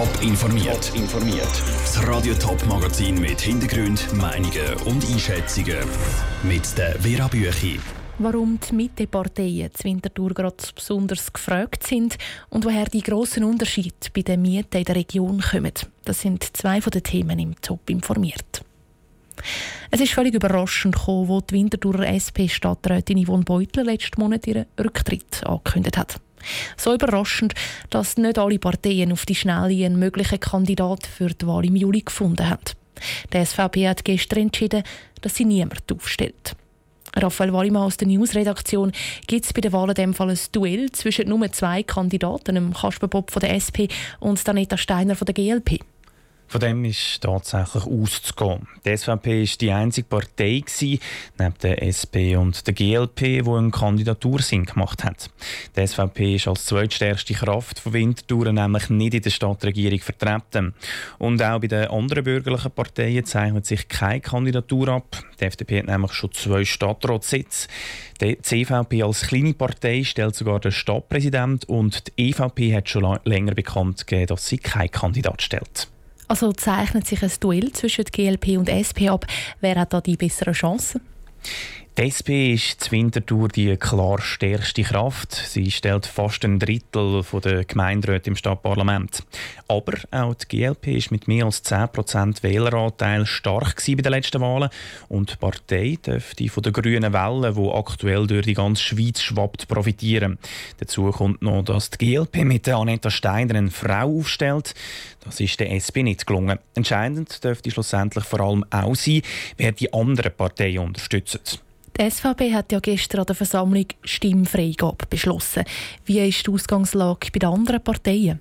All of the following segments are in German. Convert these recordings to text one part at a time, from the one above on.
Top informiert. informiert. Das Radio Top Magazin mit Hintergrund, Meinungen und Einschätzungen mit der Vera Büchi. Warum die Mitteparteien zu Winterthur gerade besonders gefragt sind und woher die grossen Unterschiede bei den Mieten in der Region kommen. Das sind zwei von den Themen im Top informiert. Es ist völlig überraschend gekommen, wo die Winterthurer SP-Stadträtin Yvonne Beutler letzten Monat ihren Rücktritt angekündigt hat. So überraschend, dass nicht alle Parteien auf die Schnelle einen möglichen Kandidat für die Wahl im Juli gefunden haben. Die SVP hat gestern entschieden, dass sie niemand aufstellt. Raphael Wallimann aus der Newsredaktion gibt es bei der Wahl in dem Fall ein Duell zwischen nur zwei Kandidaten, Kasper Bob von der SP und Daneta Steiner von der GLP. Von dem ist tatsächlich auszugehen. Die SVP war die einzige Partei gewesen, neben der SP und der GLP, die einen Kandidatursinn gemacht hat. Die SVP ist als zweitstärkste Kraft von Winterthur nämlich nicht in der Stadtregierung vertreten. Und auch bei den anderen bürgerlichen Parteien zeichnet sich keine Kandidatur ab. Die FDP hat nämlich schon zwei Stadtratssitze. Die CVP als kleine Partei stellt sogar den Stadtpräsident und die EVP hat schon länger bekannt gegeben, dass sie keinen Kandidat stellt. Also zeichnet sich ein Duell zwischen GLP und SP ab. Wer hat da die besseren Chancen? Die SP ist zu Winterthur die klar stärkste Kraft. Sie stellt fast ein Drittel der Gemeinderäte im Stadtparlament. Aber auch die GLP ist mit mehr als 10% Wähleranteil stark bei den letzten Wahlen. Und die Partei dürfte von der grünen Welle, die aktuell durch die ganze Schweiz schwappt, profitieren. Dazu kommt noch, dass die GLP mit Aneta Steiner eine Frau aufstellt. Das ist der SP nicht gelungen. Entscheidend dürfte schlussendlich vor allem auch sein, wer die anderen Parteien unterstützt. Die SVP hat ja gestern an der Versammlung Stimmfreigabe beschlossen. Wie ist die Ausgangslage bei den anderen Parteien?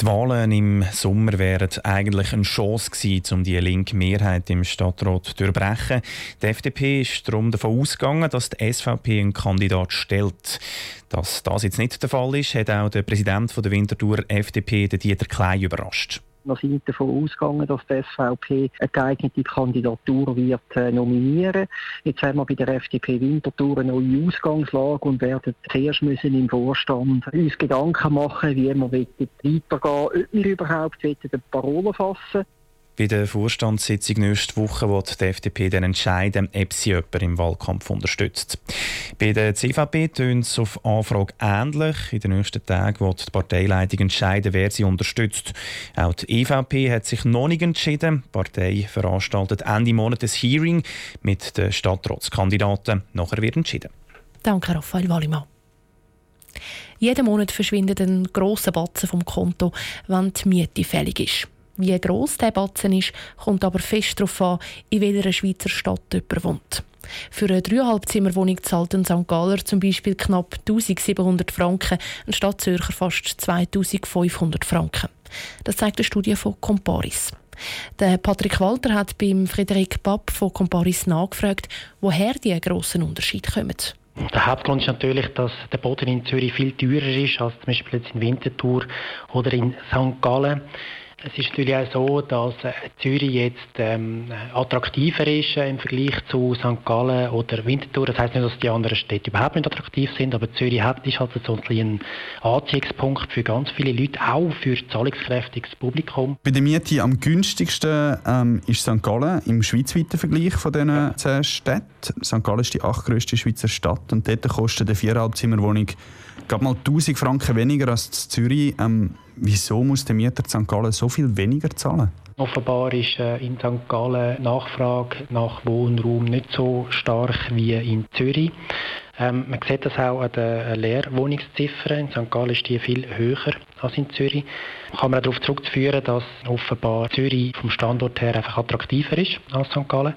Die Wahlen im Sommer wären eigentlich eine Chance gewesen, um die linke Mehrheit im Stadtrat zu durchbrechen. Die FDP ist darum davon ausgegangen, dass die SVP einen Kandidat stellt. Dass das jetzt nicht der Fall ist, hat auch der Präsident der Winterthur FDP, Dieter Klein, überrascht. Wir sind davon ausgegangen, dass die SVP eine geeignete Kandidatur wird äh, nominieren. Jetzt haben wir bei der FDP Winterthur eine neue Ausgangslage und werden zuerst müssen im Vorstand uns Gedanken machen, wie wir weitergehen ob wir überhaupt eine Parole fassen bei der Vorstandssitzung nächste Woche wird die FDP dann entscheiden, ob sie jemanden im Wahlkampf unterstützt. Bei der CVP tönt es auf Anfrage ähnlich. In den nächsten Tagen wird die Parteileitung entscheiden, wer sie unterstützt. Auch die EVP hat sich noch nicht entschieden. Die Partei veranstaltet Ende Monat ein Hearing mit den Stadtratskandidaten. Nachher wird entschieden. Danke, Raphael Wallimann. Jeden Monat verschwindet ein grosser Batzen vom Konto, wenn die Miete fällig ist. Wie gross der Batzen ist, kommt aber fest darauf an, in welcher Schweizer Stadt jemand wohnt. Für eine Dreieinhalbzimmerwohnung zahlt ein St. Galler zum Beispiel knapp 1700 Franken, ein Stadtzürcher fast 2500 Franken. Das zeigt eine Studie von Comparis. Der Patrick Walter hat beim Frederik Papp von Comparis nachgefragt, woher die grossen Unterschiede kommen. Der Hauptgrund ist natürlich, dass der Boden in Zürich viel teurer ist als zum Beispiel jetzt in Winterthur oder in St. Gallen. Es ist natürlich auch so, dass äh, Zürich jetzt ähm, attraktiver ist äh, im Vergleich zu St. Gallen oder Winterthur. Das heißt nicht, dass die anderen Städte überhaupt nicht attraktiv sind, aber Zürich hat, ist halt so ein Anziehungspunkt für ganz viele Leute, auch für zahlungskräftiges Publikum. Bei der Miete am günstigsten ähm, ist St. Gallen im schweizweiten Vergleich von diesen zehn Städten. St. Gallen ist die achtgrößte Schweizer Stadt und dort kostet eine Viereinhalbzimmerwohnung gerade mal 1000 Franken weniger als in Zürich. Ähm, wieso muss der Mieter St. Gallen so viel weniger zahlen? Offenbar ist äh, in St. Gallen Nachfrage nach Wohnraum nicht so stark wie in Zürich. Ähm, man sieht das auch an den Leerwohnungsziffern. In St. Gallen ist die viel höher als in Zürich. Kann man darauf zurückführen, dass offenbar Zürich vom Standort her einfach attraktiver ist als St. Gallen.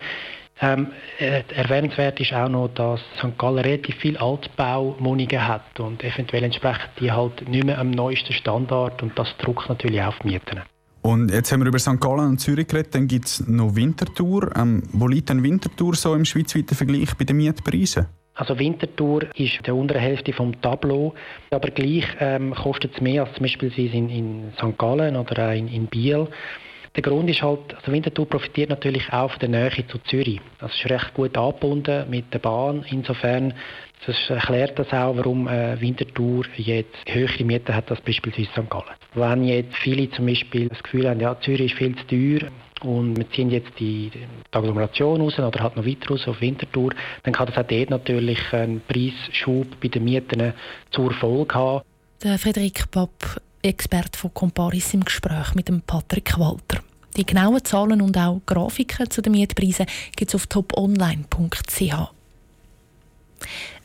Ähm, äh, erwähnenswert ist auch noch, dass St. Gallen relativ viele Altbauwohnungen hat und eventuell entsprechen die halt nicht mehr am neuesten Standard und das drückt natürlich auf die Mieten. Und jetzt haben wir über St. Gallen und Zürich geredet, dann gibt es noch Winterthur. Ähm, wo liegt denn Winterthur so im schweizweiten Vergleich bei den Mietpreisen? Also Winterthur ist in der unteren Hälfte vom Tableau, aber gleich ähm, kostet es mehr als zum Beispiel in, in St. Gallen oder auch in, in Biel. Der Grund ist halt, also Winterthur profitiert natürlich auch von der Nähe zu Zürich. Das ist recht gut angebunden mit der Bahn. Insofern das erklärt das auch, warum äh, Winterthur jetzt höhere Mieten hat als beispielsweise St. Gallen. Wenn jetzt viele zum Beispiel das Gefühl haben, ja, Zürich ist viel zu teuer und wir ziehen jetzt die, Agglomeration raus oder halt noch weiter raus auf Winterthur, dann kann das auch dort natürlich einen Preisschub bei den Mieten zur Folge haben. Der Frederik Papp, Experte von Comparis im Gespräch mit dem Patrick Walter. Die genauen Zahlen und auch Grafiken zu den Mietpreisen gibt es auf toponline.ch.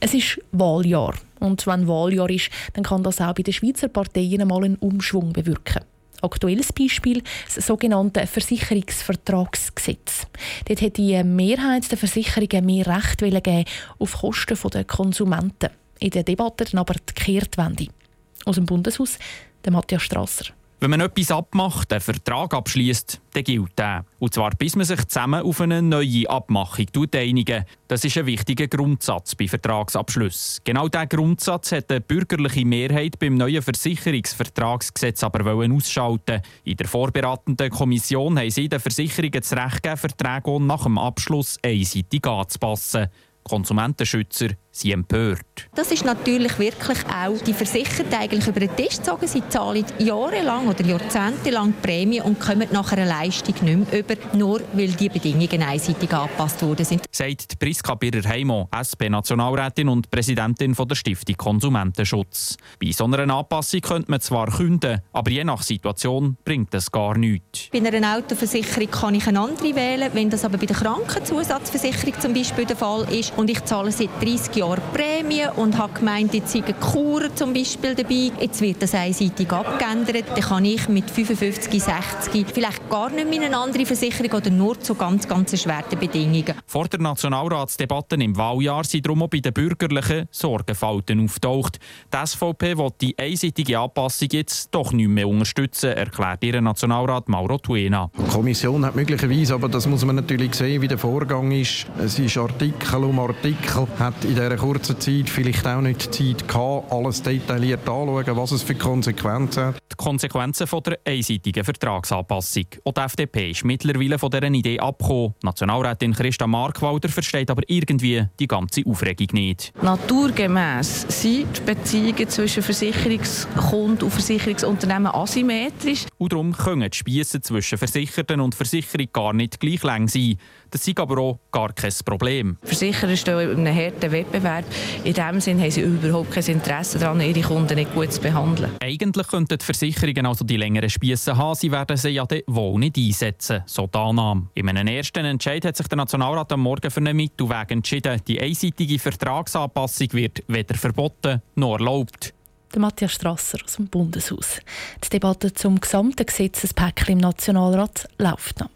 Es ist Wahljahr. Und wenn Wahljahr ist, dann kann das auch bei den Schweizer Parteien einmal einen Umschwung bewirken. Aktuelles Beispiel das sogenannte Versicherungsvertragsgesetz. Dort hat die Mehrheit der Versicherungen mehr Recht geben auf Kosten der Konsumenten. In der Debatte dann aber die Kehrtwende. Aus dem Bundeshaus, der Matthias Strasser. Wenn man etwas abmacht, einen Vertrag abschließt, dann gilt der. Und zwar bis man sich zusammen auf eine neue Abmachung einigen. Das ist ein wichtiger Grundsatz bei Vertragsabschlüssen. Genau diesen Grundsatz hat eine bürgerliche Mehrheit beim neuen Versicherungsvertragsgesetz aber ausschalten. In der vorberatenden Kommission haben sie den Versicherungen das Recht gegeben, Verträge nach dem Abschluss einseitig anzupassen. Konsumentenschützer sind empört. Das ist natürlich wirklich auch die Versicherten eigentlich über den Tisch gezogen. Sie zahlen jahrelang oder jahrzehntelang Prämie und kommen nach einer Leistung nicht mehr über, nur weil die Bedingungen einseitig angepasst worden sind. Sagt Priska Birrer-Heimo, SP-Nationalrätin und Präsidentin von der Stiftung Konsumentenschutz. Bei so einer Anpassung könnte man zwar künden, aber je nach Situation bringt das gar nichts. Bei einer Autoversicherung kann ich eine andere wählen, wenn das aber bei der Krankenzusatzversicherung zum Beispiel der Fall ist und ich zahle seit 30 Jahren Jahr Prämie und habe gemeint, jetzt sei eine Kur zum Beispiel dabei. Jetzt wird das einseitig abgeändert. Dann kann ich mit 55, 60 vielleicht gar nicht mehr eine andere Versicherung oder nur zu ganz, ganz erschwerten Bedingungen. Vor der Nationalratsdebatte im Wahljahr sind darum auch bei den Bürgerlichen Sorgenfalten auftaucht. Die SVP will die einseitige Anpassung jetzt doch nicht mehr unterstützen, erklärt ihr Nationalrat Mauro Tuena. Die Kommission hat möglicherweise, aber das muss man natürlich sehen, wie der Vorgang ist. Es ist Artikel um Artikel, hat in dieser dieser kurzen Zeit vielleicht auch nicht Zeit gehabt, alles detailliert anzuschauen, was es für Konsequenzen hat. Die Konsequenzen von der einseitigen Vertragsanpassung. Auch die FDP ist mittlerweile von dieser Idee abgekommen. Nationalrätin Christa Markwalder versteht aber irgendwie die ganze Aufregung nicht. Naturgemäß sind die Beziehungen zwischen Versicherungskunden und Versicherungsunternehmen asymmetrisch. Und darum können die Spiesse zwischen Versicherten und Versicherung gar nicht gleich lang sein. Das ist aber auch gar kein Problem. Versicherer stehen in einem harten Wettbewerb. In diesem Sinne haben sie überhaupt kein Interesse daran, ihre Kunden nicht gut zu behandeln. Eigentlich könnten die Versicherungen also die längeren Spiesse haben, sie werden sie ja wohl nicht einsetzen, so die Annahme. In einem ersten Entscheid hat sich der Nationalrat am Morgen für einen Mittelweg entschieden. Die einseitige Vertragsanpassung wird weder verboten noch erlaubt. Der Matthias Strasser aus dem Bundeshaus. Die Debatte zum gesamten Gesetzespaket im Nationalrat läuft noch.